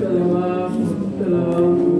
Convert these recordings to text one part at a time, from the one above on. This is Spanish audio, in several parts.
te alabamos.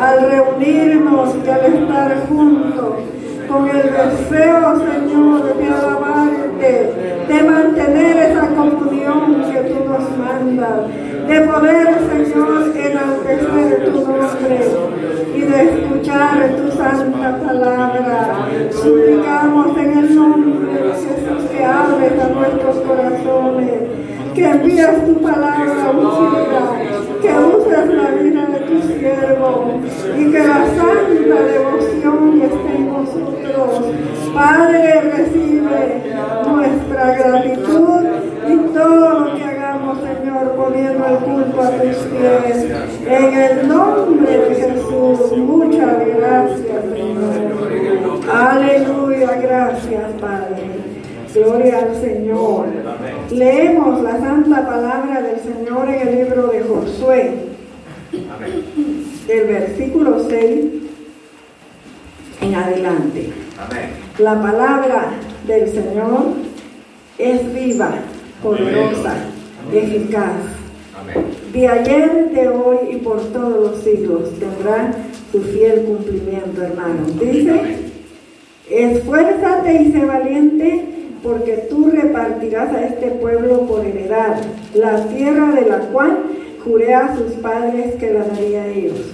al reunirnos y al estar juntos, con el deseo, Señor, de alabarte, de mantener esa comunión que tú nos mandas, de poder, Señor, enaltecer tu nombre y de escuchar tu santa palabra. Suplicamos en el nombre de Jesús que abres a nuestros corazones, que envías tu palabra, música, que uses la vida siervo y que la santa devoción esté en vosotros. Padre, recibe nuestra gratitud y todo lo que hagamos, Señor, poniendo el culto a tus pies. En el nombre de Jesús, muchas gracias, Señor. Aleluya, gracias, Padre. Gloria al Señor. Leemos la santa palabra del Señor en el libro de Josué del versículo 6 en adelante. La palabra del Señor es viva, poderosa, Amén. eficaz. De ayer, de hoy y por todos los siglos tendrá su fiel cumplimiento, hermano. Dice, esfuérzate y sé valiente porque tú repartirás a este pueblo por heredad la tierra de la cual juré a sus padres que la daría a ellos.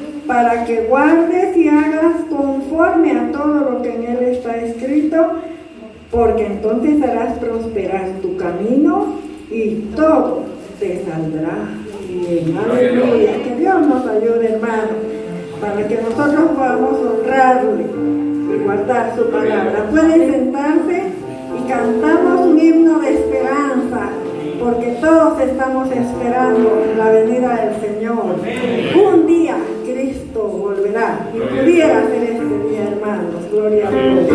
para que guardes y hagas conforme a todo lo que en él está escrito, porque entonces harás prosperar tu camino y todo te saldrá bien. Aleluya. Que Dios nos ayude, hermano, para que nosotros podamos honrarle y guardar su palabra. Pueden sentarse y cantamos un himno de esperanza porque todos estamos esperando la venida del Señor. Un día Volverá y pudiera hacer este día, hermanos. Gloria a Dios.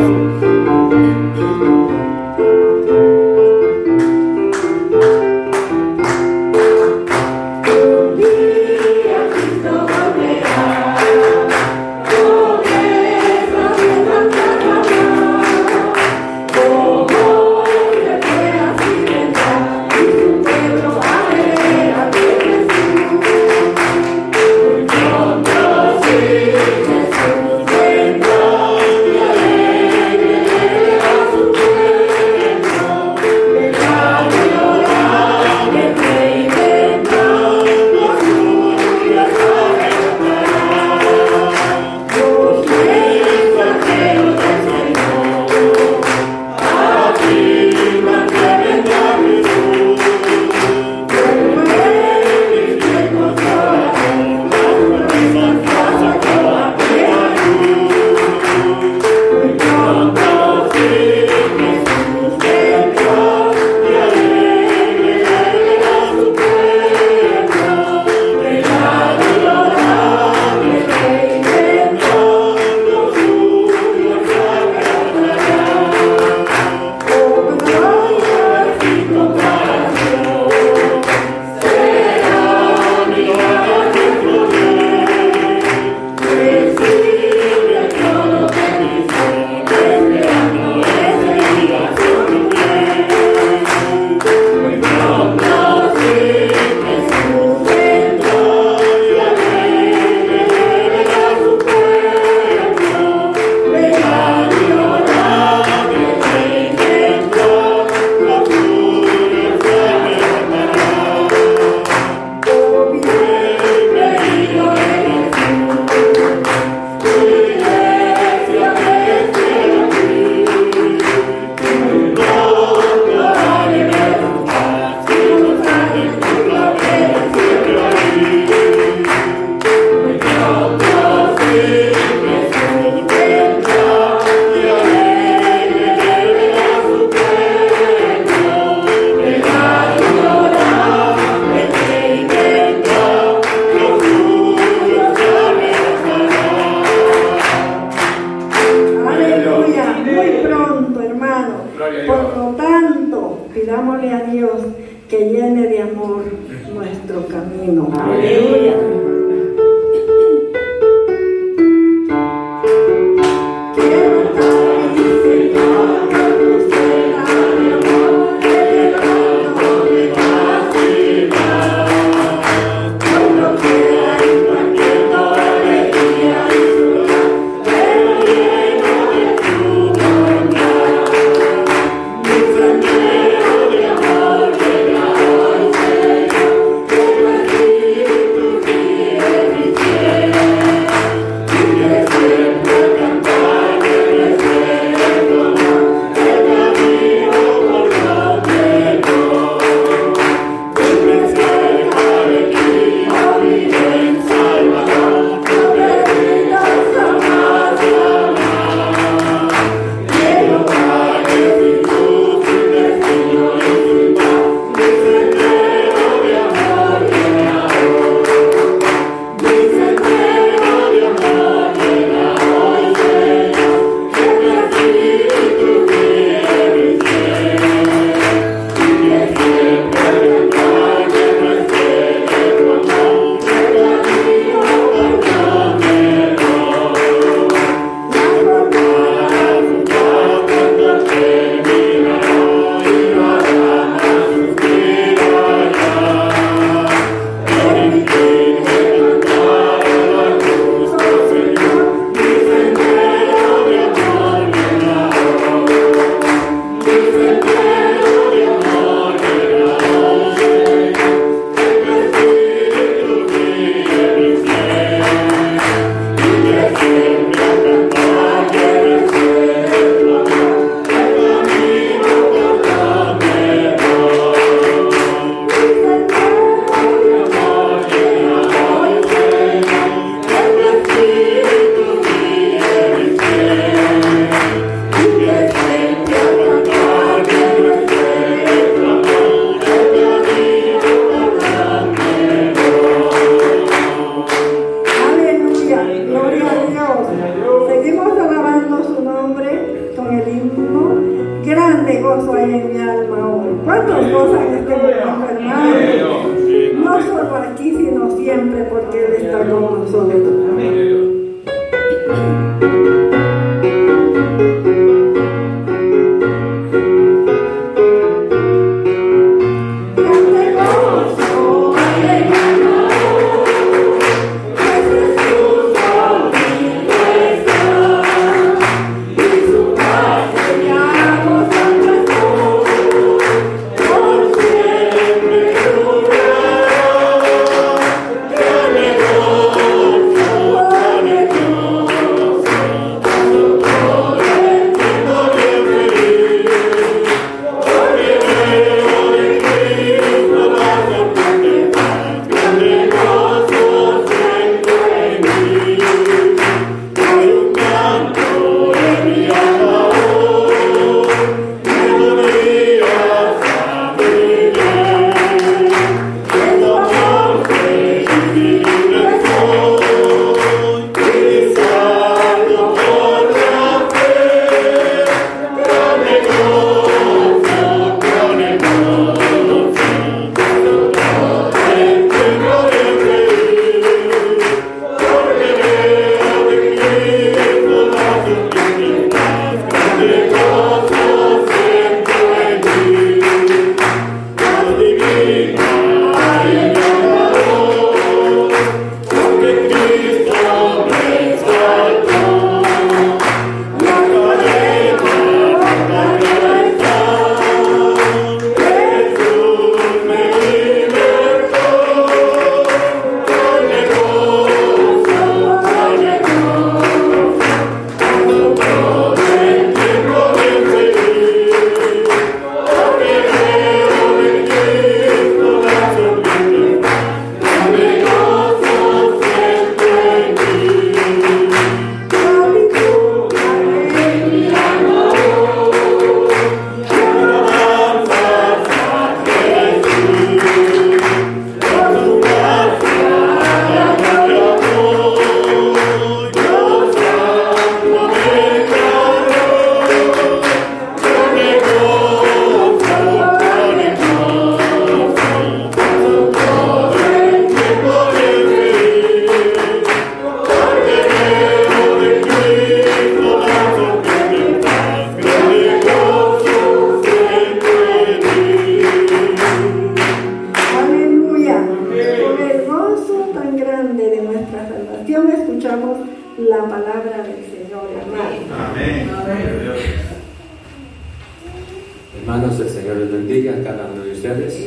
Hermanos, el Señor les bendiga a cada uno de ustedes.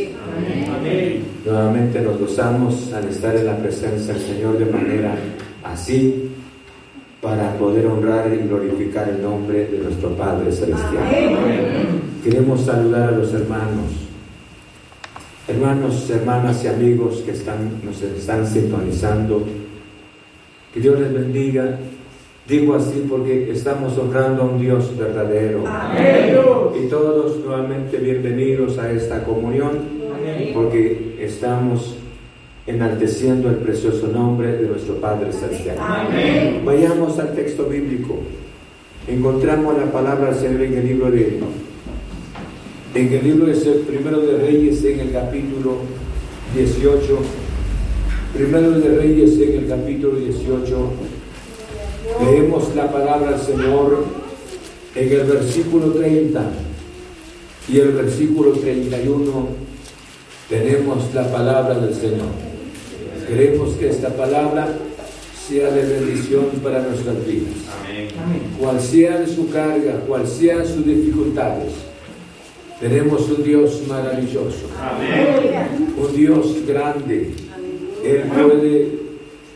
Amén. Nuevamente nos gozamos al estar en la presencia del Señor de manera así para poder honrar y glorificar el nombre de nuestro Padre Celestial. Queremos saludar a los hermanos, hermanos, hermanas y amigos que están, nos están sintonizando. Que Dios les bendiga. Digo así porque estamos honrando a un Dios verdadero. Y todos nuevamente bienvenidos a esta comunión, porque estamos enalteciendo el precioso nombre de nuestro Padre Celestial. Vayamos al texto bíblico. Encontramos la palabra del Señor en el libro de en el libro de Primero de Reyes en el capítulo 18. Primero de Reyes en el capítulo 18. Leemos la palabra del Señor en el versículo 30 y el versículo 31 tenemos la palabra del Señor. Queremos que esta palabra sea de bendición para nuestras vidas. Amén. Cual sea su carga, cual sean sus dificultades, tenemos un Dios maravilloso. Amén. Un Dios grande. Él puede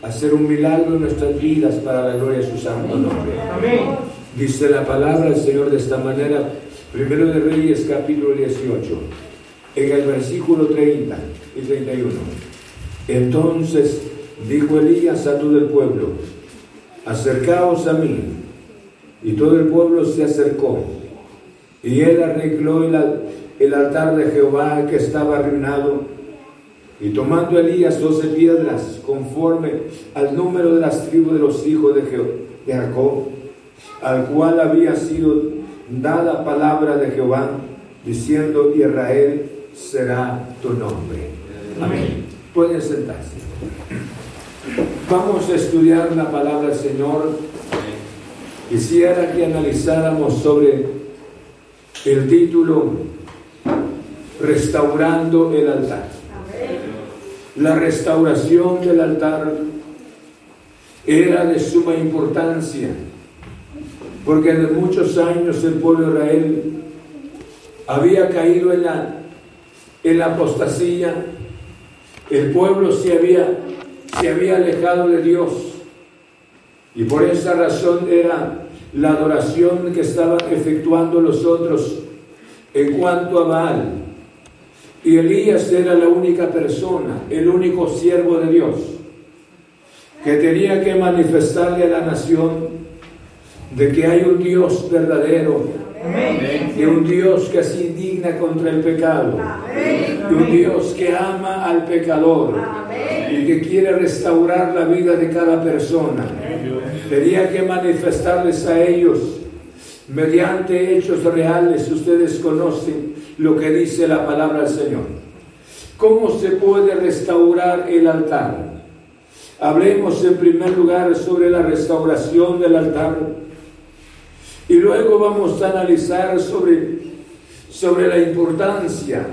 hacer un milagro en nuestras vidas para la gloria de su santo nombre. Amén. Dice la palabra del Señor de esta manera, primero de Reyes capítulo 18, en el versículo 30 y 31. Entonces dijo Elías a todo el pueblo, acercaos a mí. Y todo el pueblo se acercó. Y él arregló el, altar de Jehová que estaba arruinado. Y tomando Elías doce piedras, conforme al número de las tribus de los hijos de, Jacob, al cual había sido dada palabra de Jehová, diciendo, Israel será tu nombre. Amén. Pueden sentarse. Vamos a estudiar la palabra del Señor. Quisiera que analizáramos sobre el título Restaurando el altar. La restauración del altar era de suma importancia, porque en muchos años el pueblo de Israel había caído en la, en la apostasía el pueblo se había, se había alejado de Dios y por esa razón era la adoración que estaban efectuando los otros en cuanto a Baal. Y Elías era la única persona, el único siervo de Dios, que tenía que manifestarle a la nación de que hay un Dios verdadero, de un Dios que se indigna contra el pecado, un Dios que ama al pecador y que quiere restaurar la vida de cada persona. Tenía que manifestarles a ellos mediante hechos reales. Ustedes conocen lo que dice la palabra del Señor. ¿Cómo se puede restaurar el altar? Hablemos en primer lugar sobre la restauración del altar y luego vamos a analizar sobre, sobre la importancia,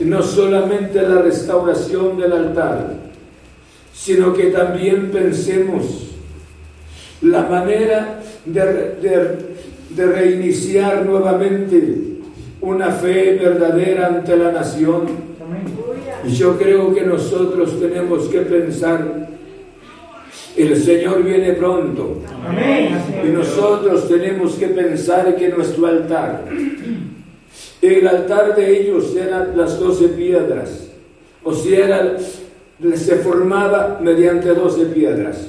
no solamente la restauración del altar, sino que también pensemos la manera de, de reiniciar nuevamente una fe verdadera ante la nación. Y yo creo que nosotros tenemos que pensar el Señor viene pronto. Y nosotros tenemos que pensar que nuestro altar, el altar de ellos eran las doce piedras. O sea, se formaba mediante doce piedras.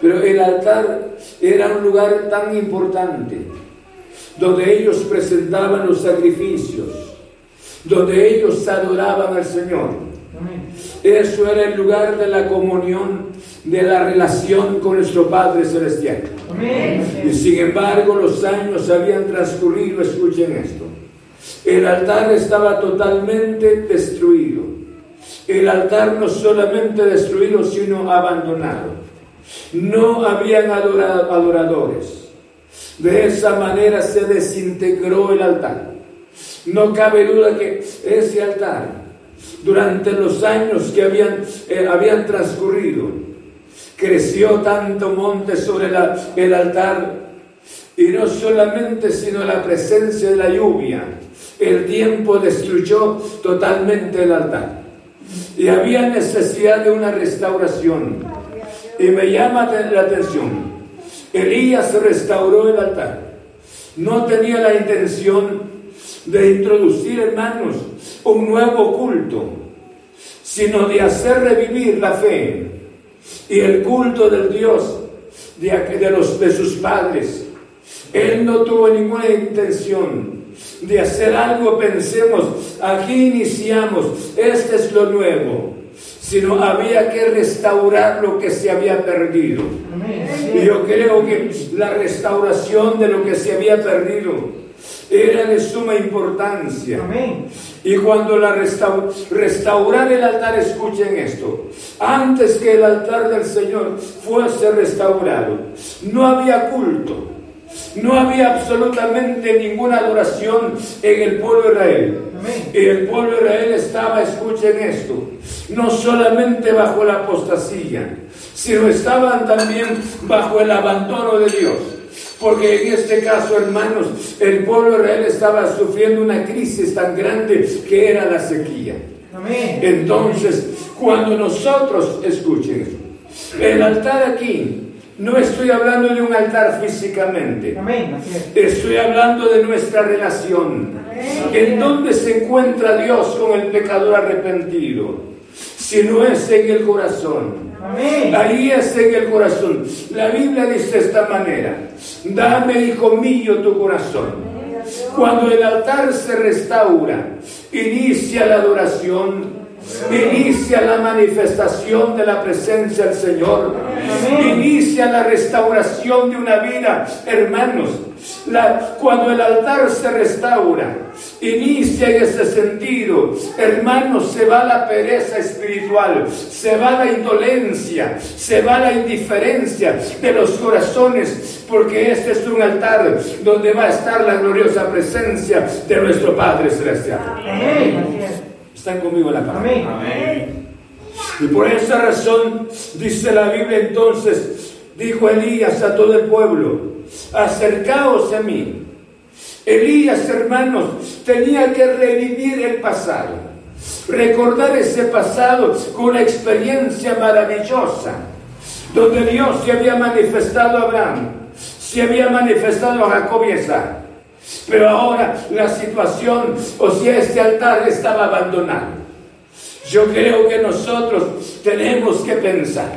Pero el altar era un lugar tan importante, donde ellos presentaban los sacrificios, donde ellos adoraban al Señor. Eso era el lugar de la comunión de la relación con nuestro Padre Celestial. Y sin embargo los años habían transcurrido, escuchen esto. El altar estaba totalmente destruido. El altar no solamente destruido, sino abandonado. No habían adoradores. De esa manera se desintegró el altar. No cabe duda que ese altar, durante los años que habían, eh, habían transcurrido, creció tanto monte sobre el altar, y no solamente, sino la presencia de la lluvia. El tiempo destruyó totalmente el altar. Y había necesidad de una restauración. Y me llama la atención. Elías restauró el altar. No tenía la intención de introducir, hermanos, un nuevo culto, sino de hacer revivir la fe y el culto del Dios de, de, los, de sus padres. Él no tuvo ninguna intención de hacer algo, pensemos, aquí iniciamos, este es lo nuevo, sino había que restaurar lo que se había perdido. Y yo creo que la restauración de lo que se había perdido era de suma importancia. Y cuando la restaurar el altar, escuchen esto, antes que el altar del Señor fuese restaurado, no había culto. No había absolutamente ninguna adoración en el pueblo de Israel. Y el pueblo de Israel estaba, escuchen esto, no solamente bajo la apostasía, sino estaban también bajo el abandono de Dios. Porque en este caso, hermanos, el pueblo de Israel estaba sufriendo una crisis tan grande que era la sequía. Entonces, cuando nosotros, escuchen, el altar aquí no estoy hablando de un altar físicamente. Estoy hablando de nuestra relación. En dónde se encuentra Dios con el pecador arrepentido. Si no es en el corazón. Ahí es en el corazón. La Biblia dice de esta manera. Dame, hijo mío, tu corazón. Cuando el altar se restaura, inicia la adoración Inicia la manifestación de la presencia del Señor. Inicia la restauración de una vida, hermanos. cuando el altar se restaura, inicia en ese sentido, hermanos, se va la pereza espiritual, se va la indolencia, se va la indiferencia de los corazones, porque este es un altar donde va a estar la gloriosa presencia de nuestro Padre Celestial. Amén. Están conmigo en la palabra. Amén. Y por esa razón, dice la Biblia entonces, dijo Elías a todo el pueblo, acercaos a mí. Elías, hermanos, tenía que revivir el pasado, recordar ese pasado con una experiencia maravillosa, donde Dios se había manifestado a Abraham, se había manifestado a Jacob y a Isaac. Pero ahora la situación, o sea, este altar estaba abandonado. Yo creo que nosotros tenemos que pensar.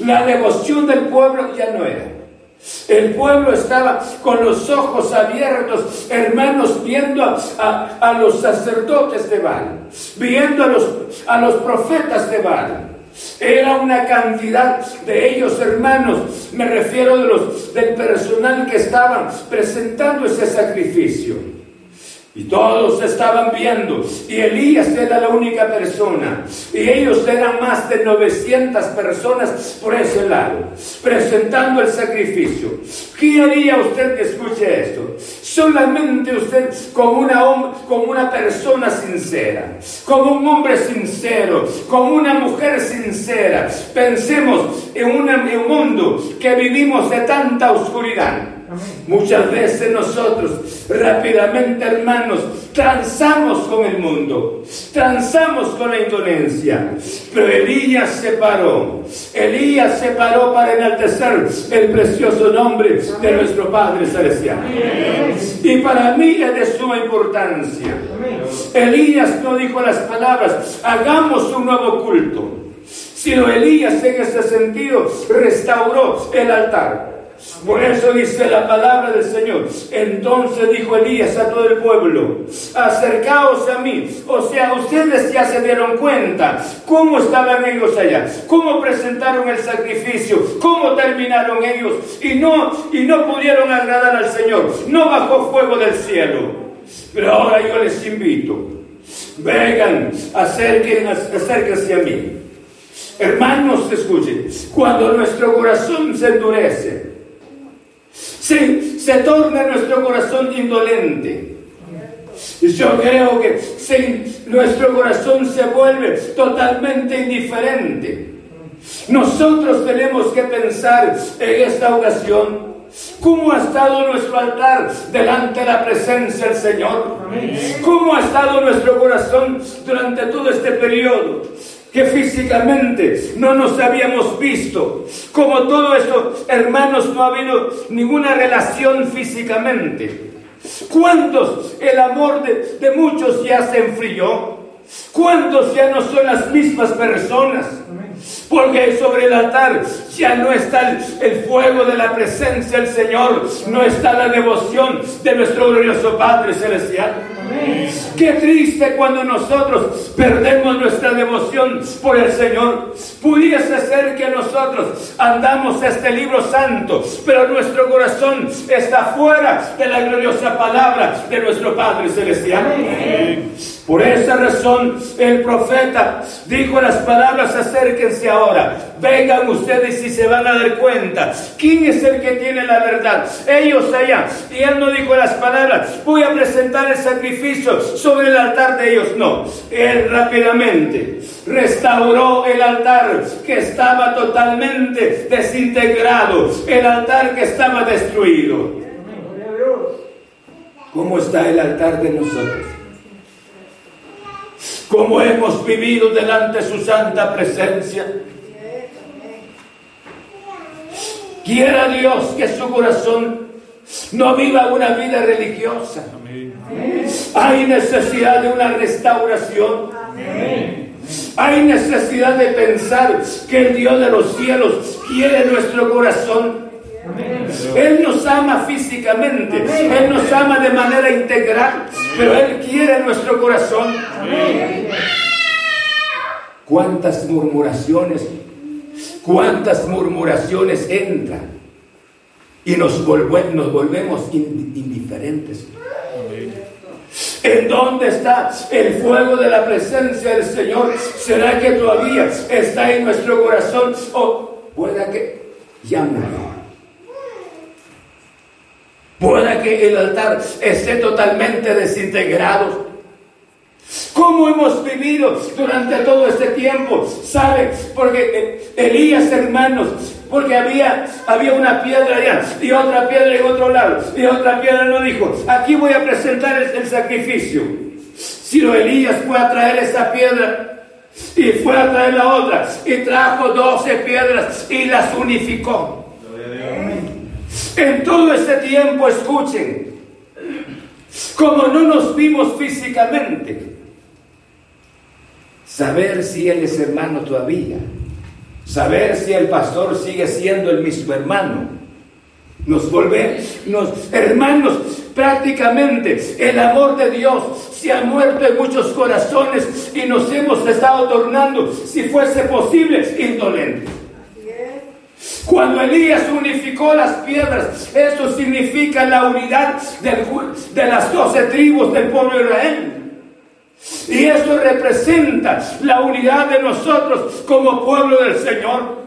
La devoción del pueblo ya no era. El pueblo estaba con los ojos abiertos, hermanos, viendo a, los sacerdotes de Baal, viendo a los, a los profetas de Baal. Era una cantidad de ellos, hermanos, me refiero de los, del personal que estaban presentando ese sacrificio. Y todos estaban viendo. Y Elías era la única persona. Y ellos eran más de 900 personas por ese lado, presentando el sacrificio. ¿Qué haría usted que escuche esto? Solamente usted como una, como una persona sincera, como un hombre sincero, como una mujer sincera. Pensemos en, en un mundo que vivimos de tanta oscuridad Muchas veces nosotros rápidamente, hermanos, transamos con el mundo, transamos con la indolencia. Pero Elías se paró, Elías se paró para enaltecer el precioso nombre de nuestro Padre Celestial. Y para mí es de suma importancia. Elías no dijo las palabras, hagamos un nuevo culto. Sino Elías en ese sentido restauró el altar. Por eso dice la palabra del Señor. Entonces dijo Elías a todo el pueblo, acercaos a mí. O sea, ustedes ya se dieron cuenta cómo estaban ellos allá, cómo presentaron el sacrificio, cómo terminaron ellos y no, y no pudieron agradar al Señor. No bajó fuego del cielo. Pero ahora yo les invito, vengan, acérquense a mí. Hermanos, escuchen, cuando nuestro corazón se endurece, se, se torna nuestro corazón indolente. Yo creo que si nuestro corazón se vuelve totalmente indiferente, Nosotros tenemos que pensar en esta ocasión ¿Cómo ha estado nuestro altar delante de la presencia del Señor? ¿Cómo ha estado nuestro corazón durante todo este periodo? Que físicamente no nos habíamos visto. Como todo esto, hermanos, no ha habido ninguna relación físicamente. ¿Cuántos el amor de, de muchos ya se enfrió? ¿Cuántos ya no son las mismas personas? Porque sobre el altar ya no está el, fuego de la presencia del Señor, no está la devoción de nuestro glorioso Padre Celestial. Qué triste cuando nosotros perdemos nuestra devoción por el Señor. Pudiese ser que nosotros andamos este libro santo, pero nuestro corazón está fuera de la gloriosa palabra de nuestro Padre Celestial. Por esa razón el profeta dijo las palabras, acérquense ahora, vengan ustedes y se van a dar cuenta quién es el que tiene la verdad. Ellos allá. Y él no dijo las palabras, voy a presentar el sacrificio sobre el altar de ellos. No, él rápidamente restauró el altar que estaba totalmente desintegrado, el altar que estaba destruido. ¿Cómo está el altar de nosotros? Como hemos vivido delante de su santa presencia. Quiera Dios que su corazón no viva una vida religiosa. Hay necesidad de una restauración. Hay necesidad de pensar que el Dios de los cielos quiere nuestro corazón él nos ama físicamente, Él nos ama de manera integral, pero Él quiere nuestro corazón. ¿Cuántas murmuraciones, cuántas murmuraciones entran y nos, nos volvemos indiferentes? ¿En dónde está el fuego de la presencia del Señor? ¿Será que todavía está en nuestro corazón? O pueda que ya Pueda que el altar esté totalmente desintegrado. ¿Cómo hemos vivido durante todo este tiempo? ¿Sabe? Porque eh, Elías, hermanos, porque había, había una piedra allá y otra piedra en otro lado y otra piedra no dijo, aquí voy a presentar el, sacrificio. Sino Elías fue a traer esa piedra y fue a traer la otra y trajo doce piedras y las unificó. En todo este tiempo, escuchen, como no nos vimos físicamente, saber si Él es hermano todavía, saber si el pastor sigue siendo el mismo hermano. Nos volvemos hermanos, prácticamente el amor de Dios se ha muerto en muchos corazones y nos hemos estado tornando, si fuese posible, indolentes. Cuando Elías unificó las piedras, eso significa la unidad de las doce tribus del pueblo de Israel. Y eso representa la unidad de nosotros como pueblo del Señor.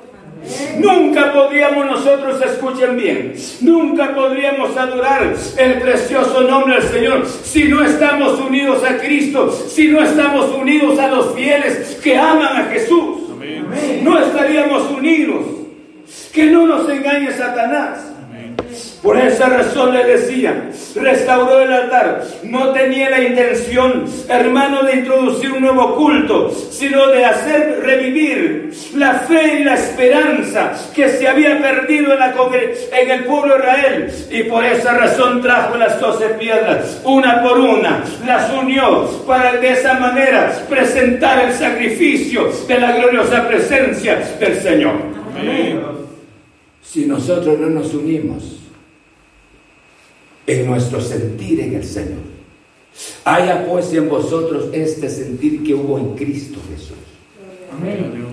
Nunca podríamos nosotros, escuchen bien, nunca podríamos adorar el precioso nombre del Señor si no estamos unidos a Cristo, si no estamos unidos a los fieles que aman a Jesús. No estaríamos unidos. Que no nos engañe Satanás. Por esa razón le decía, restauró el altar. No tenía la intención, hermano, de introducir un nuevo culto, sino de hacer revivir la fe y la esperanza que se había perdido en, la, en el pueblo de Israel. Y por esa razón trajo las doce piedras, una por una, las unió para de esa manera presentar el sacrificio de la gloriosa presencia del Señor. Amén si nosotros no nos unimos en nuestro sentir en el Señor. Haya pues en vosotros este sentir que hubo en Cristo Jesús. Amén.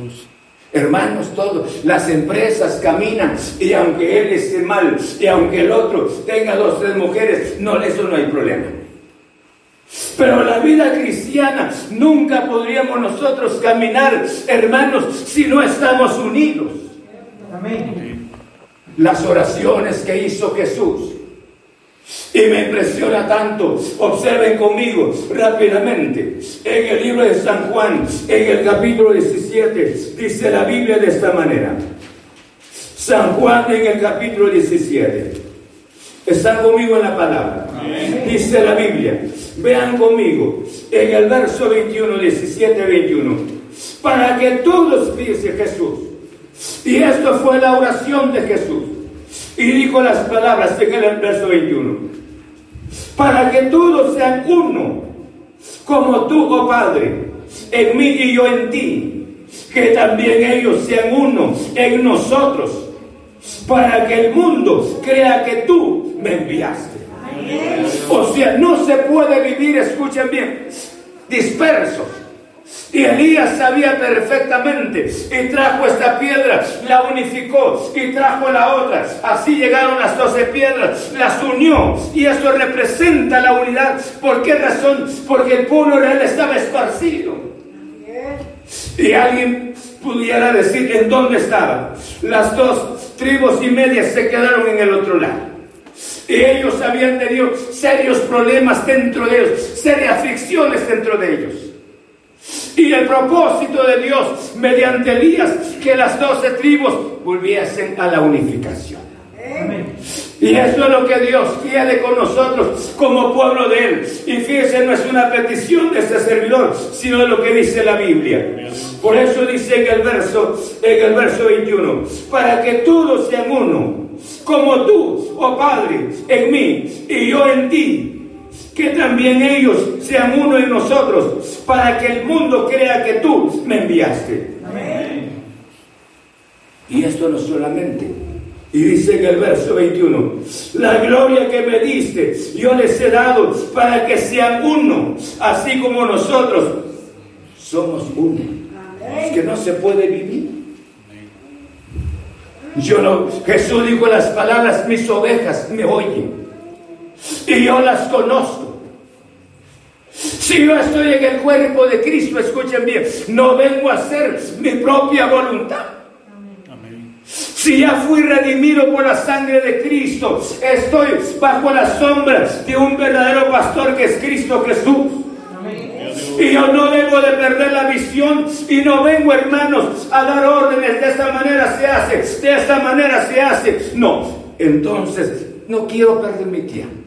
Hermanos, todos, las empresas caminan y aunque él esté mal y aunque el otro tenga dos, tres mujeres, no, eso no hay problema. Pero la vida cristiana nunca podríamos nosotros caminar, hermanos, si no estamos unidos. Amén las oraciones que hizo Jesús. Y me impresiona tanto. Observen conmigo rápidamente. En el libro de San Juan, en el capítulo 17, dice la Biblia de esta manera. San Juan en el capítulo 17. Están conmigo en la palabra. Dice la Biblia. Vean conmigo en el verso 21, 17, 21. Para que todos, dice Jesús. Y esto fue la oración de Jesús. Y dijo las palabras en el verso 21. Para que todos sean uno, como tú, oh Padre, en mí y yo en ti. Que también ellos sean uno en nosotros. Para que el mundo crea que tú me enviaste. O sea, no se puede vivir, escuchen bien, dispersos y Elías sabía perfectamente y trajo esta piedra, la unificó y trajo la otra. Así llegaron las doce piedras, las unió y eso representa la unidad. ¿Por qué razón? Porque el pueblo real estaba esparcido. Y alguien pudiera decir en dónde estaban. Las dos tribus y medias se quedaron en el otro lado. Y ellos habían tenido serios problemas dentro de ellos, serias aflicciones dentro de ellos. Y el propósito de Dios, mediante Elías, que las doce tribus volviesen a la unificación. Y eso es lo que Dios quiere con nosotros como pueblo de Él. Y fíjense, no es una petición de este servidor, sino lo que dice la Biblia. Por eso dice en el verso, en el verso 21, para que todos sean uno, como tú, oh Padre, en mí y yo en ti que también ellos sean uno en nosotros, para que el mundo crea que tú me enviaste. Amén. Y esto no solamente. Y dice en el verso 21, la gloria que me diste, yo les he dado para que sean uno, así como nosotros somos uno. Es que no se puede vivir. Yo no, Jesús dijo las palabras, mis ovejas me oyen. Y yo las conozco si yo estoy en el cuerpo de Cristo, escuchen bien, no vengo a hacer mi propia voluntad. Si ya fui redimido por la sangre de Cristo, estoy bajo las sombras de un verdadero pastor que es Cristo Jesús. Y yo no debo de perder la visión y no vengo, hermanos, a dar órdenes. De esta manera se hace, de esta manera se hace. No, entonces no quiero perder mi tiempo.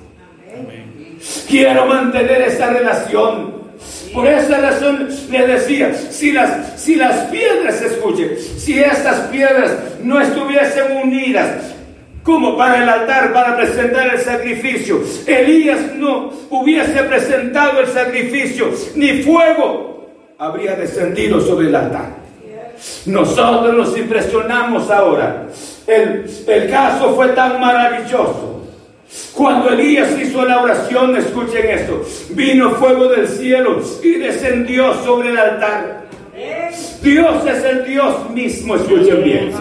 Quiero mantener esa relación. Por esa razón le decía, si las, si las piedras, escuchen, si estas piedras no estuviesen unidas como para el altar, para presentar el sacrificio, Elías no hubiese presentado el sacrificio, ni fuego habría descendido sobre el altar. Nosotros nos impresionamos ahora. El, el caso fue tan maravilloso cuando Elías hizo la oración, escuchen esto, vino fuego del cielo y descendió sobre el altar. Dios es el Dios mismo, escuchen bien.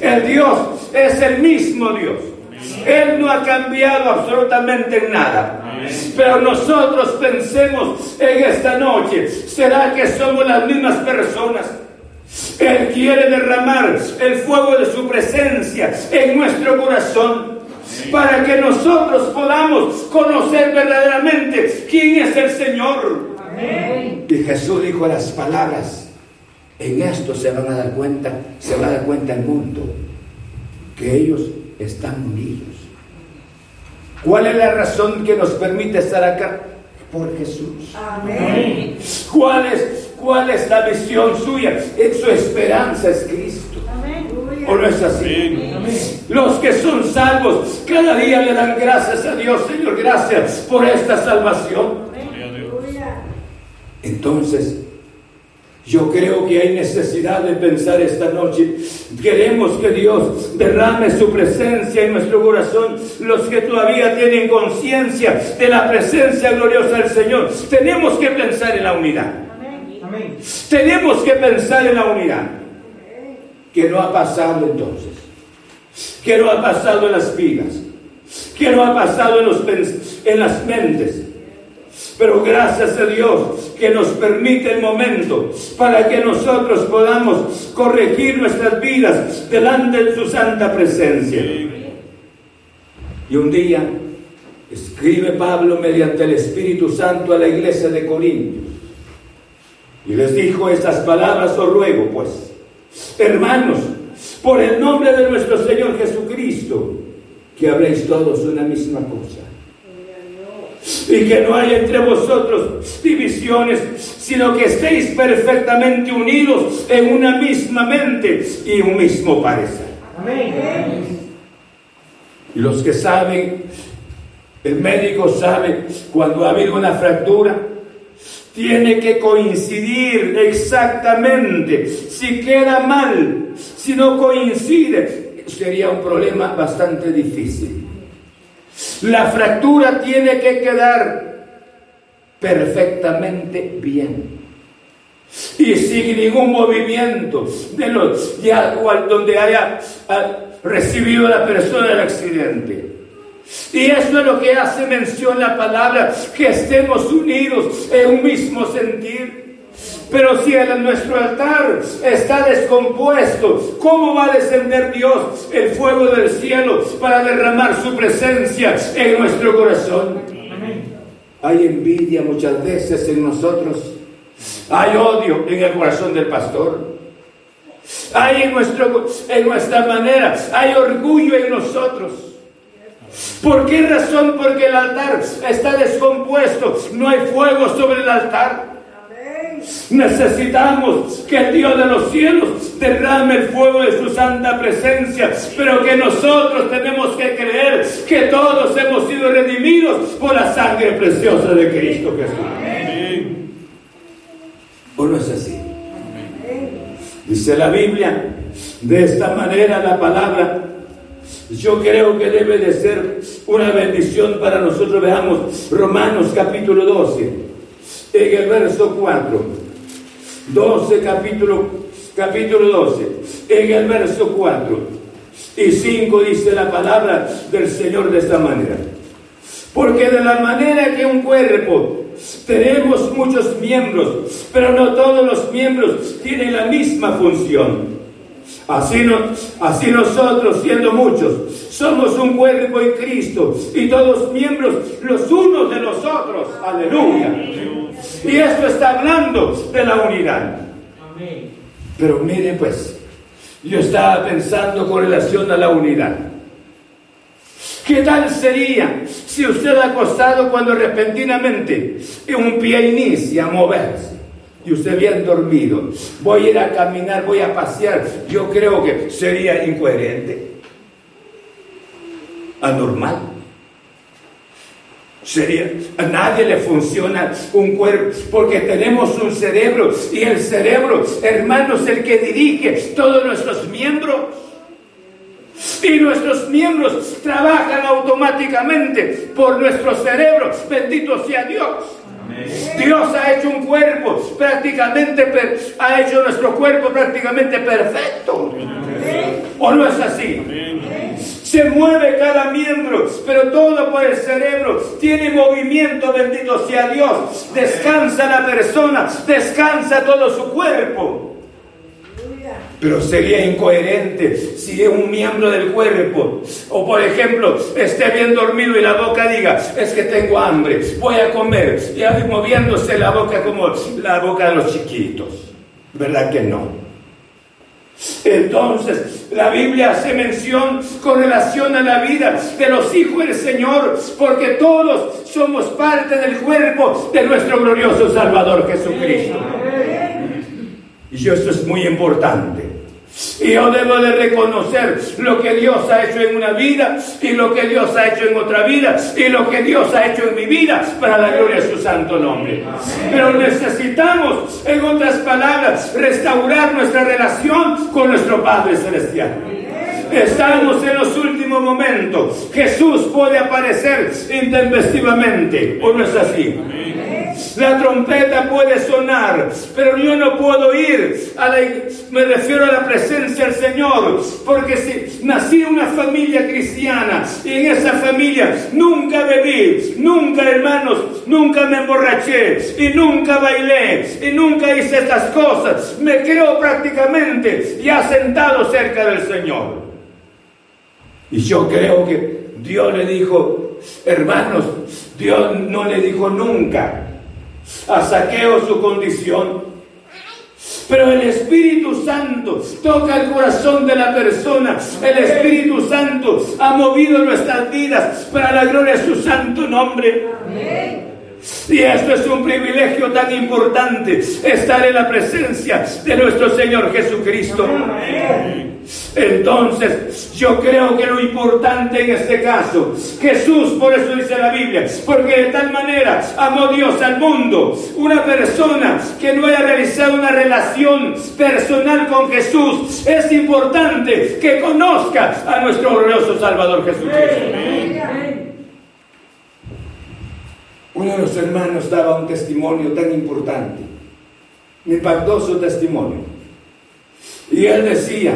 El Dios es el mismo Dios. Él no ha cambiado absolutamente nada. Pero nosotros pensemos en esta noche, ¿será que somos las mismas personas? Él quiere derramar el fuego de su presencia en nuestro corazón para que nosotros podamos conocer verdaderamente quién es el Señor. Y Jesús dijo las palabras, en esto se van a dar cuenta, se va a dar cuenta el mundo, que ellos están unidos. ¿Cuál es la razón que nos permite estar acá? Por Jesús. Amén. ¿Cuál es, cuál es la visión suya? Es su esperanza es Cristo. ¿O no es así? Los que son salvos cada día le dan gracias a Dios, Señor, gracias por esta salvación. Entonces, yo creo que hay necesidad de pensar esta noche. Queremos que Dios derrame su presencia en nuestro corazón. Los que todavía tienen conciencia de la presencia gloriosa del Señor. Tenemos que pensar en la unidad. Tenemos que pensar en la unidad. Que no ha pasado entonces. Que no ha pasado en las vidas. Que no ha pasado en, los, en las mentes. Pero gracias a Dios que nos permite el momento para que nosotros podamos corregir nuestras vidas delante de su santa presencia. Y un día escribe Pablo mediante el Espíritu Santo a la iglesia de Corintios. Y les dijo estas palabras, os ruego pues, hermanos, por el nombre de nuestro Señor Jesucristo, que habléis todos una misma cosa. Y que no haya entre vosotros divisiones, sino que estéis perfectamente unidos en una misma mente y un mismo parecer. Amén. Y los que saben, el médico sabe cuando ha habido una fractura, tiene que coincidir exactamente. Si queda mal, si no coincide, sería un problema bastante difícil. La fractura tiene que quedar perfectamente bien. Y sin ningún movimiento de los ya donde haya ah, recibido la persona el accidente. Y eso es lo que hace mención la palabra, que estemos unidos en un mismo sentir. Pero si en nuestro altar está descompuesto, ¿cómo va a descender Dios el fuego del cielo para derramar su presencia en nuestro corazón? Hay envidia muchas veces en nosotros. Hay odio en el corazón del pastor. Hay en, nuestro, en nuestra manera, hay orgullo en nosotros. ¿Por qué razón? Porque el altar está descompuesto, no hay fuego sobre el altar. Necesitamos que el Dios de los cielos derrame el fuego de su santa presencia, pero que nosotros tenemos que creer que todos hemos sido redimidos por la sangre preciosa de Cristo Jesús. ¿O no es así? Dice la Biblia, de esta manera la palabra yo creo que debe de ser una bendición para nosotros. Veamos Romanos capítulo 12, en el verso 4. 12 capítulo, capítulo 12, en el verso 4 y 5 dice la palabra del Señor de esta manera. Porque de la manera que un cuerpo tenemos muchos miembros, pero no todos los miembros tienen la misma función. Así, no, así nosotros, siendo muchos, somos un cuerpo en Cristo y todos miembros los unos de los otros. Aleluya. Y esto está hablando de la unidad. Pero mire pues, yo estaba pensando con relación a la unidad. ¿Qué tal sería si usted ha acostado cuando repentinamente un pie inicia a moverse? Y usted bien dormido, voy a ir a caminar, voy a pasear. Yo creo que sería incoherente, anormal. Sería, a nadie le funciona un cuerpo porque tenemos un cerebro y el cerebro, hermanos, el que dirige todos nuestros miembros. Y nuestros miembros trabajan automáticamente por nuestros cerebros. Bendito sea Dios. Dios ha hecho un cuerpo prácticamente, ha hecho nuestro cuerpo prácticamente perfecto. ¿O no es así? Se mueve cada miembro, pero todo por el cerebro. Tiene movimiento, bendito sea Dios. Descansa la persona, descansa todo su cuerpo. Pero sería incoherente si un miembro del cuerpo, o por ejemplo, esté bien dormido y la boca diga, es que tengo hambre, voy a comer, y ahí moviéndose la boca como la boca de los chiquitos. ¿Verdad que no? Entonces, la Biblia hace mención con relación a la vida de los hijos del Señor, porque todos somos parte del cuerpo de nuestro glorioso Salvador Jesucristo. Y esto es muy importante. Y yo debo de reconocer lo que Dios ha hecho en una vida y lo que Dios ha hecho en otra vida y lo que Dios ha hecho en mi vida para la gloria de su santo nombre. Pero necesitamos, en otras palabras, restaurar nuestra relación con nuestro Padre Celestial. Estamos en los últimos momentos. Jesús puede aparecer intempestivamente, ¿o no es así? La trompeta puede sonar, pero yo no puedo ir. A la, me refiero a la presencia del Señor, porque si nací en una familia cristiana y en esa familia nunca bebí, nunca hermanos, nunca me emborraché y nunca bailé y nunca hice estas cosas, me creo prácticamente ya sentado cerca del Señor. Y yo creo que Dios le dijo, hermanos, Dios no le dijo nunca a Saqueo su condición. Pero el Espíritu Santo toca el corazón de la persona. El Espíritu Santo ha movido nuestras vidas para la gloria de su santo nombre. Y esto es un privilegio tan importante, estar en la presencia de nuestro Señor Jesucristo. Entonces, yo creo que lo importante en este caso, Jesús, por eso dice la Biblia, porque de tal manera amó Dios al mundo, una persona que no haya realizado una relación personal con Jesús, es importante que conozca a nuestro glorioso Salvador Jesucristo. Uno de los hermanos daba un testimonio tan importante. Me impactó su testimonio. Y él decía,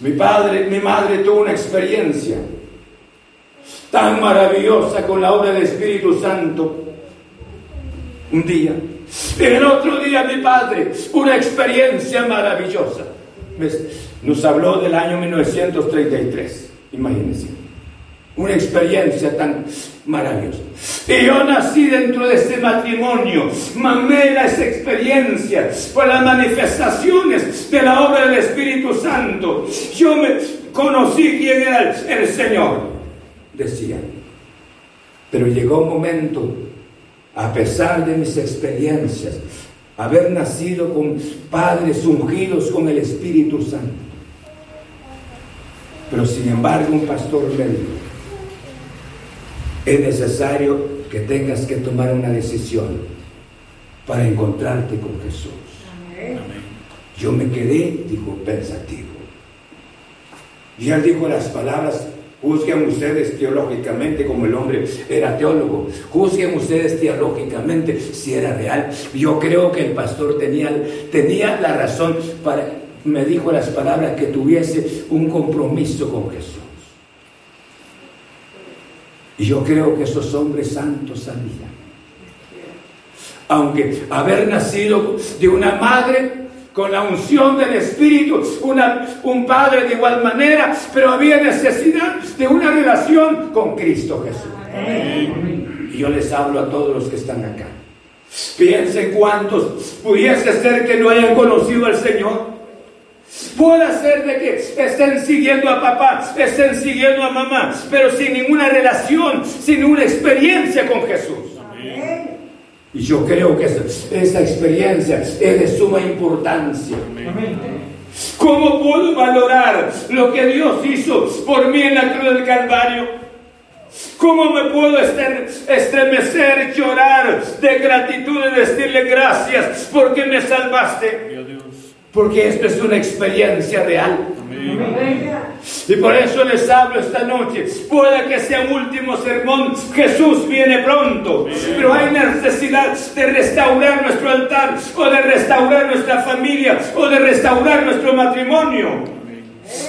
mi padre, mi madre tuvo una experiencia tan maravillosa con la obra del Espíritu Santo. Un día. Y el otro día mi padre, una experiencia maravillosa. Nos habló del año 1933, imagínense. Una experiencia tan maravillosa. Y yo nací dentro de ese matrimonio, mamé las experiencias por las manifestaciones de la obra del Espíritu Santo. Yo me conocí quién era el, Señor, decía. Pero llegó un momento, a pesar de mis experiencias, haber nacido con padres ungidos con el Espíritu Santo. Pero sin embargo un pastor me dijo, es necesario que tengas que tomar una decisión para encontrarte con Jesús. Yo me quedé, dijo, pensativo. Y él dijo las palabras, juzguen ustedes teológicamente como el hombre era teólogo, juzguen ustedes teológicamente si era real. Yo creo que el pastor tenía, tenía la razón para, me dijo las palabras, que tuviese un compromiso con Jesús. Y yo creo que esos hombres santos sabían. Aunque haber nacido de una madre con la unción del Espíritu, un padre de igual manera, pero había necesidad de una relación con Cristo Jesús. Y yo les hablo a todos los que están acá. Piensen cuántos pudiese ser que no hayan conocido al Señor. Puede ser de que estén siguiendo a papá, estén siguiendo a mamá, pero sin ninguna relación, sin ninguna experiencia con Jesús. Y yo creo que esa, experiencia es de suma importancia. ¿Cómo puedo valorar lo que Dios hizo por mí en la cruz del Calvario? ¿Cómo me puedo estremecer, llorar de gratitud y decirle gracias porque me salvaste? Porque esto es una experiencia real. Y por eso les hablo esta noche. Puede que sea un último sermón. Jesús viene pronto. Pero hay necesidad de restaurar nuestro altar. O de restaurar nuestra familia. O de restaurar nuestro matrimonio.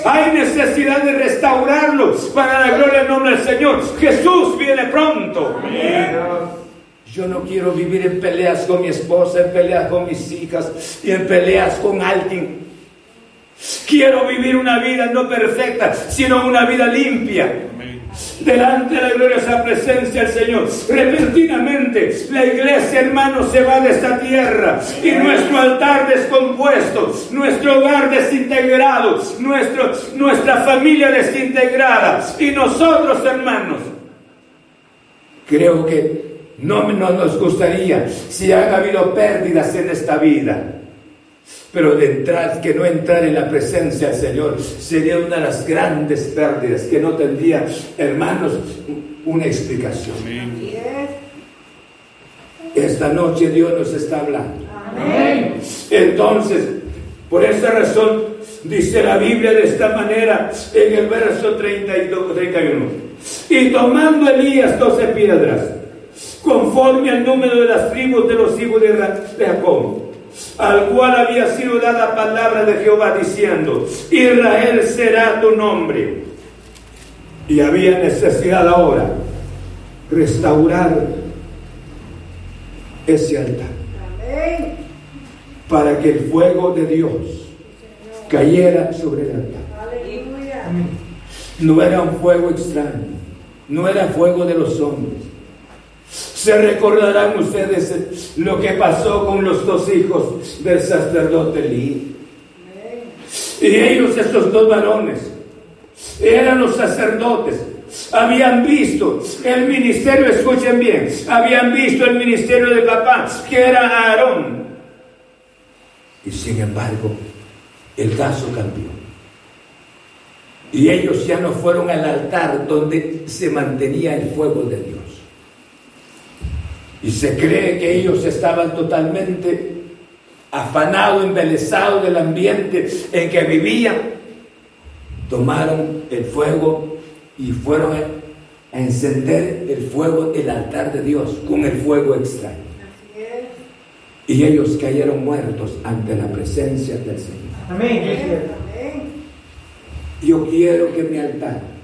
Hay necesidad de restaurarlo para la gloria del nombre del Señor. Jesús viene pronto. Yo no quiero vivir en peleas con mi esposa, en peleas con mis hijas y en peleas con alguien. Quiero vivir una vida no perfecta, sino una vida limpia. Delante de la gloriosa presencia del Señor. Repentinamente la iglesia, hermano, se va de esta tierra y nuestro altar descompuesto, nuestro hogar desintegrado, nuestro, nuestra familia desintegrada y nosotros, hermanos. Creo que no, nos gustaría si han habido pérdidas en esta vida. Pero de entrar, que no entrar en la presencia del Señor sería una de las grandes pérdidas que no tendría, hermanos, una explicación. Esta noche Dios nos está hablando. Entonces, por esa razón, dice la Biblia de esta manera en el verso 32, 31. Y tomando Elías doce piedras conforme al número de las tribus de los hijos de Jacob, al cual había sido dada palabra de Jehová diciendo, Israel será tu nombre. Y había necesidad ahora restaurar ese altar para que el fuego de Dios cayera sobre el altar. no era un fuego extraño, no era fuego de los hombres. Se recordarán ustedes lo que pasó con los dos hijos del sacerdote Lee. Y ellos, estos dos varones, eran los sacerdotes. Habían visto el ministerio, escuchen bien, habían visto el ministerio de papá, que era Aarón. Y sin embargo, el caso cambió. Y ellos ya no fueron al altar donde se mantenía el fuego de Dios. Y se cree que ellos estaban totalmente afanados, embelesados del ambiente en que vivían. Tomaron el fuego y fueron a encender el fuego, el altar de Dios, con el fuego extraño. Y ellos cayeron muertos ante la presencia del Señor. Amén. Yo quiero que mi altar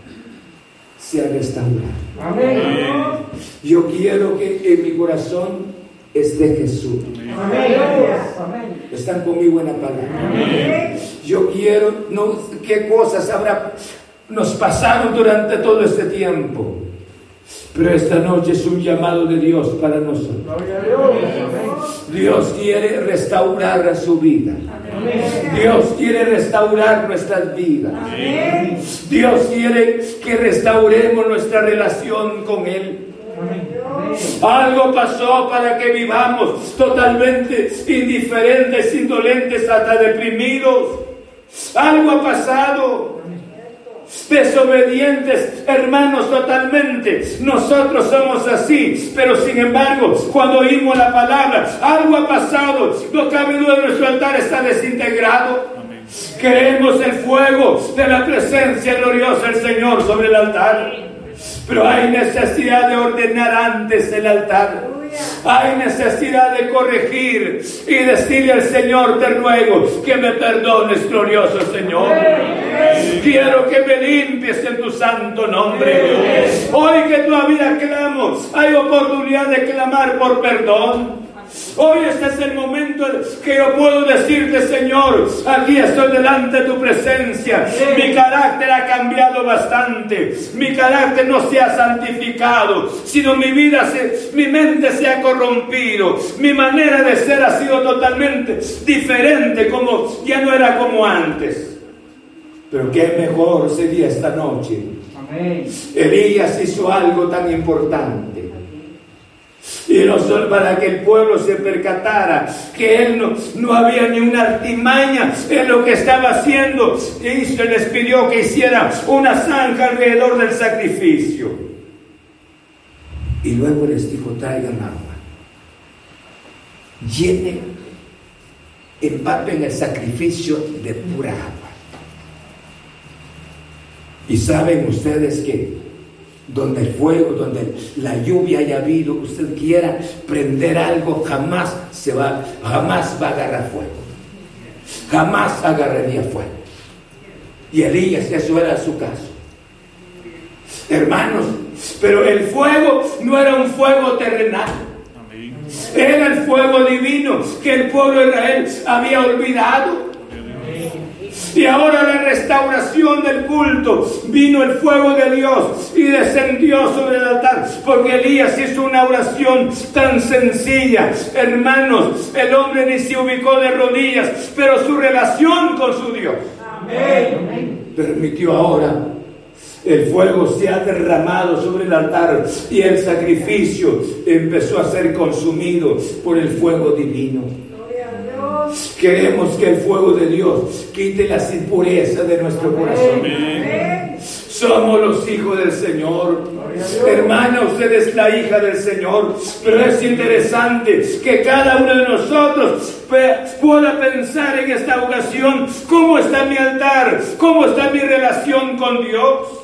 sea restaurado. Amén. Yo quiero que en mi corazón esté Jesús. Amén. Están conmigo en la palabra. Yo quiero, no, qué cosas habrá, nos pasaron durante todo este tiempo. Pero esta noche es un llamado de Dios para nosotros. Dios quiere restaurar su vida. Dios quiere restaurar nuestras vidas. Dios quiere que restauremos nuestra relación con Él. Algo pasó para que vivamos totalmente indiferentes, indolentes, hasta deprimidos. Algo ha pasado desobedientes, hermanos, totalmente. Nosotros somos así, pero sin embargo, cuando oímos la palabra, algo ha pasado, lo que ha venido de nuestro altar está desintegrado. Queremos el fuego de la presencia gloriosa del Señor sobre el altar. Pero hay necesidad de ordenar antes el altar. Hay necesidad de corregir y decirle al Señor, te ruego que me perdones, glorioso Señor. Quiero que me limpies en tu santo nombre. Hoy que todavía clamo, hay oportunidad de clamar por perdón. Hoy este es el momento que yo puedo decirte, Señor, aquí estoy delante de tu presencia. Mi carácter ha cambiado bastante. Mi carácter no se ha santificado, sino mi vida, se, mi mente se ha corrompido. Mi manera de ser ha sido totalmente diferente, como ya no era como antes. Pero qué mejor sería esta noche. Elías hizo algo tan importante y no solo para que el pueblo se percatara que él no, no había ni una artimaña en lo que estaba haciendo. Y se les pidió que hiciera una zanja alrededor del sacrificio. Y luego les dijo, traigan agua. Llenen, empapen el sacrificio de pura agua. Y saben ustedes que donde el fuego, donde la lluvia haya habido, usted quiera prender algo, jamás se va, jamás va a agarrar fuego. Jamás agarraría fuego. Y Elías, eso era su caso. Hermanos, pero el fuego no era un fuego terrenal. Era el fuego divino que el pueblo de Israel había olvidado. Y ahora la restauración del culto. Vino el fuego de Dios y descendió sobre el altar. Porque Elías hizo una oración tan sencilla. Hermanos, el hombre ni se ubicó de rodillas, pero su relación con su Dios. Amén. Permitió ahora el fuego se ha derramado sobre el altar y el sacrificio empezó a ser consumido por el fuego divino. Queremos que el fuego de Dios quite las impurezas de nuestro corazón. Somos los hijos del Señor. Hermana, usted es la hija del Señor. Pero es interesante que cada uno de nosotros pueda pensar en esta ocasión cómo está mi altar, cómo está mi relación con Dios.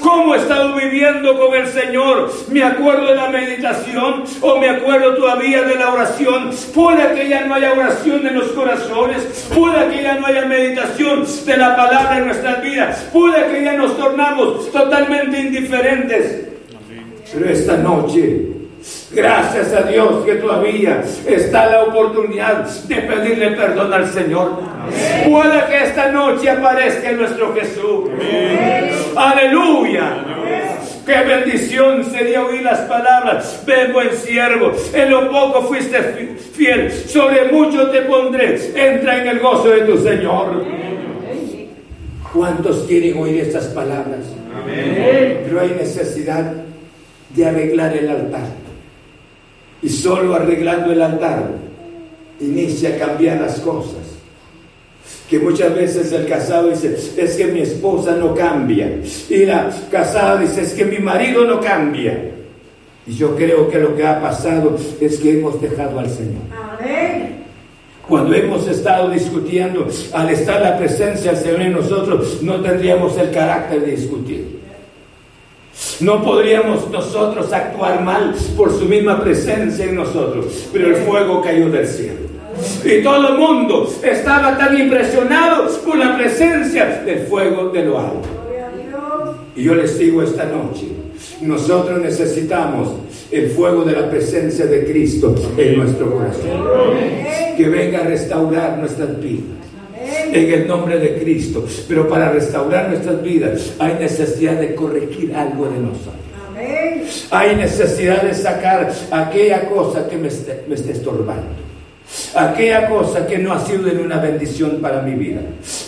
¿Cómo he estado viviendo con el Señor? ¿Me acuerdo de la meditación o me acuerdo todavía de la oración? Puede que ya no haya oración en los corazones, puede que ya no haya meditación de la palabra en nuestras vidas, puede que ya nos tornamos totalmente indiferentes. Pero esta noche Gracias a Dios que todavía está la oportunidad de pedirle perdón al Señor. Puede que esta noche aparezca nuestro Jesús. Aleluya. Qué bendición sería oír las palabras. Ven buen siervo. En lo poco fuiste fiel. Sobre mucho te pondré. Entra en el gozo de tu Señor. ¿Cuántos quieren oír estas palabras? Pero hay necesidad de arreglar el altar. Y solo arreglando el altar inicia a cambiar las cosas. Que muchas veces el casado dice, es que mi esposa no cambia. Y la casada dice, es que mi marido no cambia. Y yo creo que lo que ha pasado es que hemos dejado al Señor. Cuando hemos estado discutiendo, al estar la presencia del Señor en nosotros, no tendríamos el carácter de discutir. No podríamos nosotros actuar mal por su misma presencia en nosotros, pero el fuego cayó del cielo. Y todo el mundo estaba tan impresionado por la presencia del fuego de lo alto. Y yo les digo esta noche, nosotros necesitamos el fuego de la presencia de Cristo en nuestro corazón. Que venga a restaurar nuestras vidas en el nombre de Cristo. Pero para restaurar nuestras vidas hay necesidad de corregir algo de nosotros. Hay necesidad de sacar aquella cosa que me esté, me esté estorbando aquella cosa que no ha sido de una bendición para mi vida.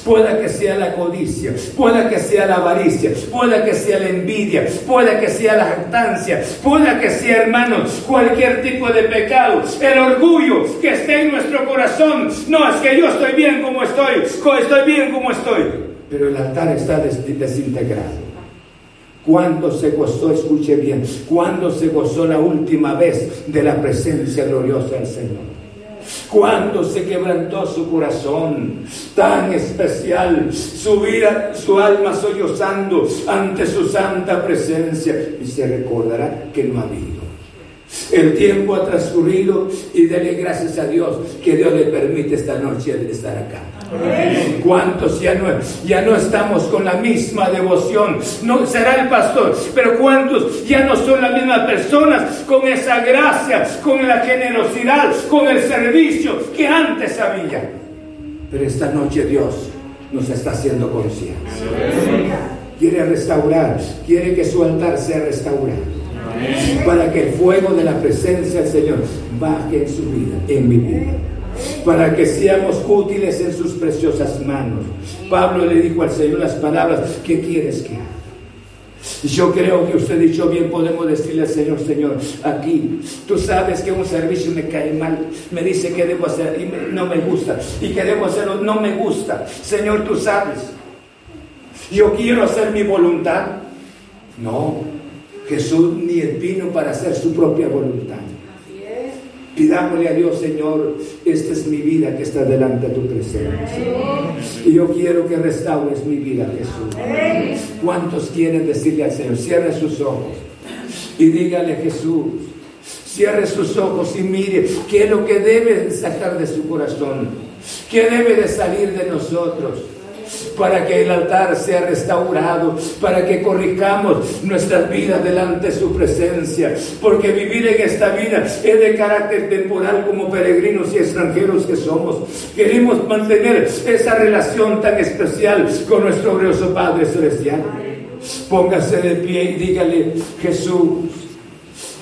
Pueda que sea la codicia, pueda que sea la avaricia, pueda que sea la envidia, pueda que sea la jactancia, pueda que sea, hermanos, cualquier tipo de pecado, el orgullo que esté en nuestro corazón. No, es que yo estoy bien como estoy, estoy bien como estoy. Pero el altar está desintegrado. ¿Cuándo se gozó, escuche bien, cuándo se gozó la última vez de la presencia gloriosa del Señor? Cuando se quebrantó su corazón tan especial, su vida, su alma sollozando ante su santa presencia y se recordará que no ha habido. El tiempo ha transcurrido y dele gracias a Dios que Dios le permite esta noche estar acá. ¿Cuántos ya no, ya no estamos con la misma devoción? No será el pastor, pero ¿cuántos ya no son las mismas personas con esa gracia, con la generosidad, con el servicio que antes había? Pero esta noche Dios nos está haciendo conciencia. Quiere restaurar, quiere que su altar sea restaurado. Para que el fuego de la presencia del Señor baje en su vida, en mi vida para que seamos útiles en sus preciosas manos. Pablo le dijo al Señor las palabras, ¿qué quieres que haga? Yo creo que usted dicho bien, podemos decirle al Señor, Señor, aquí, tú sabes que un servicio me cae mal, me dice que debo hacer y no me gusta, y que debo hacerlo, no me gusta. Señor, tú sabes, yo quiero hacer mi voluntad. No, Jesús ni vino para hacer su propia voluntad. Pidámosle a Dios, Señor, esta es mi vida que está delante de tu presencia. Y yo quiero que restaures mi vida, Jesús. ¿Cuántos quieren decirle al Señor? Cierre sus ojos y dígale, Jesús, cierre sus ojos y mire qué es lo que debe sacar de su corazón, qué debe de salir de nosotros para que el altar sea restaurado, para que corrijamos nuestras vidas delante de su presencia, porque vivir en esta vida es de carácter temporal como peregrinos y extranjeros que somos. Queremos mantener esa relación tan especial con nuestro glorioso Padre Celestial. Póngase de pie y dígale, Jesús,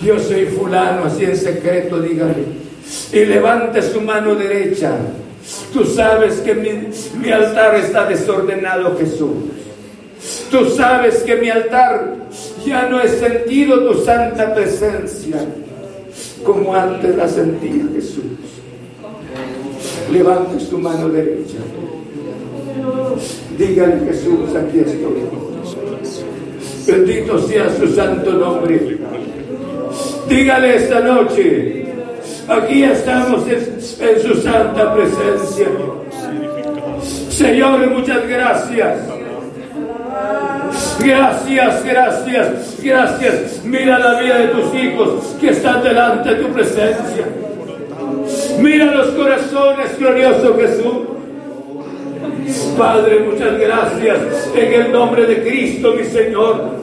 yo soy fulano, así en secreto, dígale. Y levante su mano derecha Tú sabes que mi, altar está desordenado, Jesús. Tú sabes que mi altar ya no he sentido tu santa presencia como antes la sentía Jesús. Levante su mano derecha. Dígale Jesús, aquí estoy. Bendito sea su santo nombre. Dígale esta noche, Aquí estamos en, su santa presencia. Señor, muchas gracias. Gracias, gracias, gracias. Mira la vida de tus hijos que están delante de tu presencia. Mira los corazones, glorioso Jesús. Padre, muchas gracias en el nombre de Cristo, mi Señor.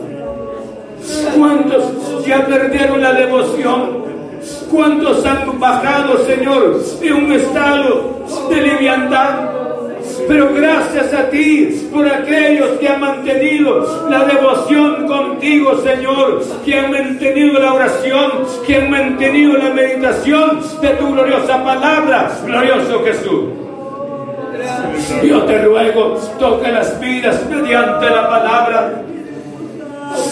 ¿Cuántos ya perdieron la devoción? ¿Cuántos han bajado, Señor, en un estado de liviandad? Pero gracias a ti por aquellos que han mantenido la devoción contigo, Señor, que han mantenido la oración, que han mantenido la meditación de tu gloriosa palabra, glorioso Jesús. Yo te ruego, toca las vidas mediante la palabra.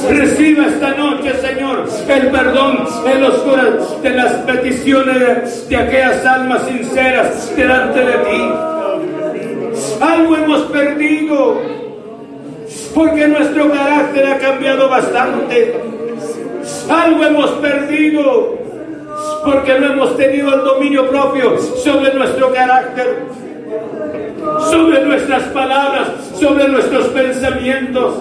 Reciba esta noche, Señor, el perdón en los de las peticiones de aquellas almas sinceras delante de ti. Algo hemos perdido porque nuestro carácter ha cambiado bastante. Algo hemos perdido porque no hemos tenido el dominio propio sobre nuestro carácter, sobre nuestras palabras, sobre nuestros pensamientos.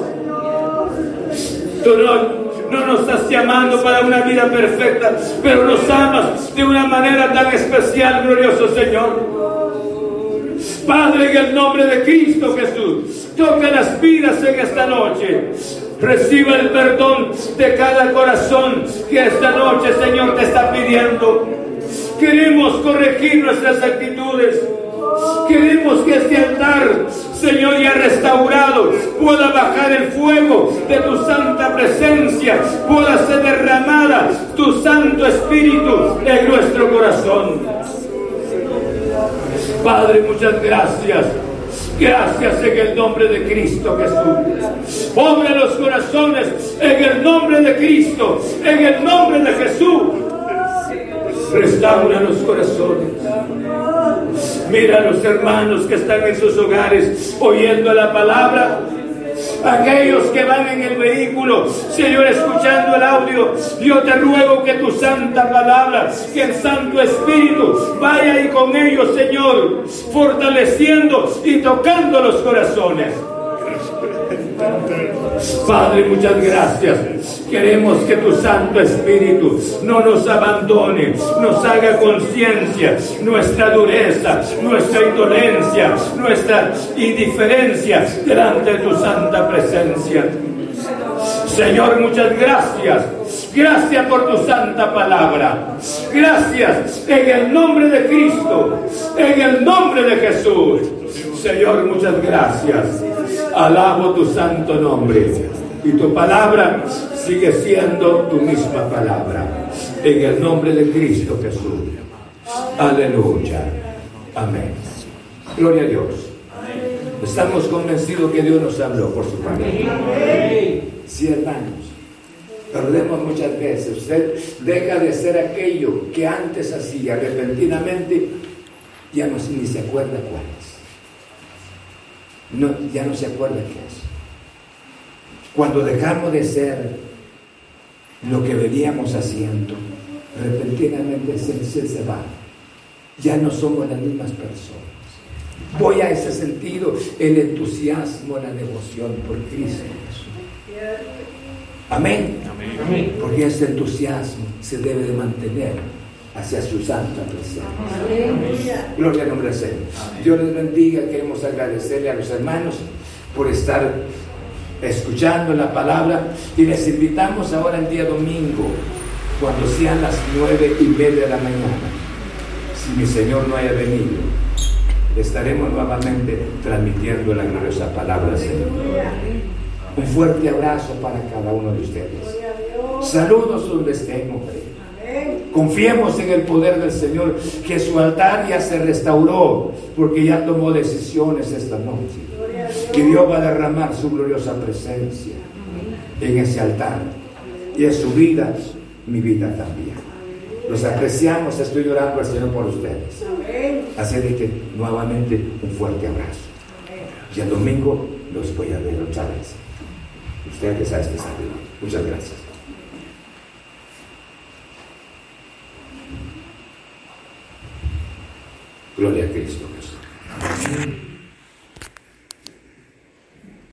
Tú no, no nos estás llamando para una vida perfecta, pero nos amas de una manera tan especial, glorioso Señor. Padre, en el nombre de Cristo Jesús, toca las vidas en esta noche. Reciba el perdón de cada corazón que esta noche, Señor, te está pidiendo. Queremos corregir nuestras actitudes. Queremos que este altar, Señor, ya restaurado, pueda bajar el fuego de tu santa presencia, pueda ser derramada tu Santo Espíritu en nuestro corazón. Padre, muchas gracias. Gracias en el nombre de Cristo Jesús. Obra los corazones en el nombre de Cristo, en el nombre de Jesús. Restaura los corazones. Mira a los hermanos que están en sus hogares oyendo la palabra aquellos que van en el vehículo, Señor, escuchando el audio, yo te ruego que tu santa palabra, que el Santo Espíritu vaya ahí con ellos, Señor, fortaleciendo y tocando los corazones. Padre, muchas gracias. Queremos que tu Santo Espíritu no nos abandone, nos haga conciencia nuestra dureza, nuestra indolencia, nuestra indiferencia delante de tu santa presencia. Señor, muchas gracias. Gracias por tu santa palabra. Gracias en el nombre de Cristo, en el nombre de Jesús. Señor, muchas gracias. Alabo tu santo nombre. Y tu palabra sigue siendo tu misma palabra. En el nombre de Cristo Jesús. Aleluya. Amén. Gloria a Dios. Estamos convencidos que Dios nos habló por su palabra. Sí, hermanos. Perdemos muchas veces. Usted deja de ser aquello que antes hacía repentinamente, ya no, ni se acuerda cuál no, ya no se acuerda qué es. Cuando dejamos de ser lo que veníamos haciendo, repentinamente se, se va. Ya no somos las mismas personas. Voy a ese sentido, el entusiasmo, la devoción por Cristo Amén. Amén. Porque ese entusiasmo se debe de mantener hacia su santa presencia. Gloria al nombre del Señor. Dios les bendiga. Queremos agradecerle a los hermanos por estar escuchando la palabra y les invitamos ahora el día domingo, cuando sean las nueve y media de la mañana. Si mi Señor no haya venido, estaremos nuevamente transmitiendo la gloriosa palabra del Señor. Un fuerte abrazo para cada uno de ustedes. Saludos donde estén, hombre. Confiemos en el poder del Señor, que su altar ya se restauró, porque ya tomó decisiones esta noche. Que Dios va a derramar su gloriosa presencia en ese altar. Y en su vida, mi vida también. Los apreciamos, estoy orando al Señor por ustedes. Así de que nuevamente un fuerte abrazo. Y el domingo los voy a ver otra vez. Ustedes a este saludo. Muchas gracias. Gloria a Cristo Jesús.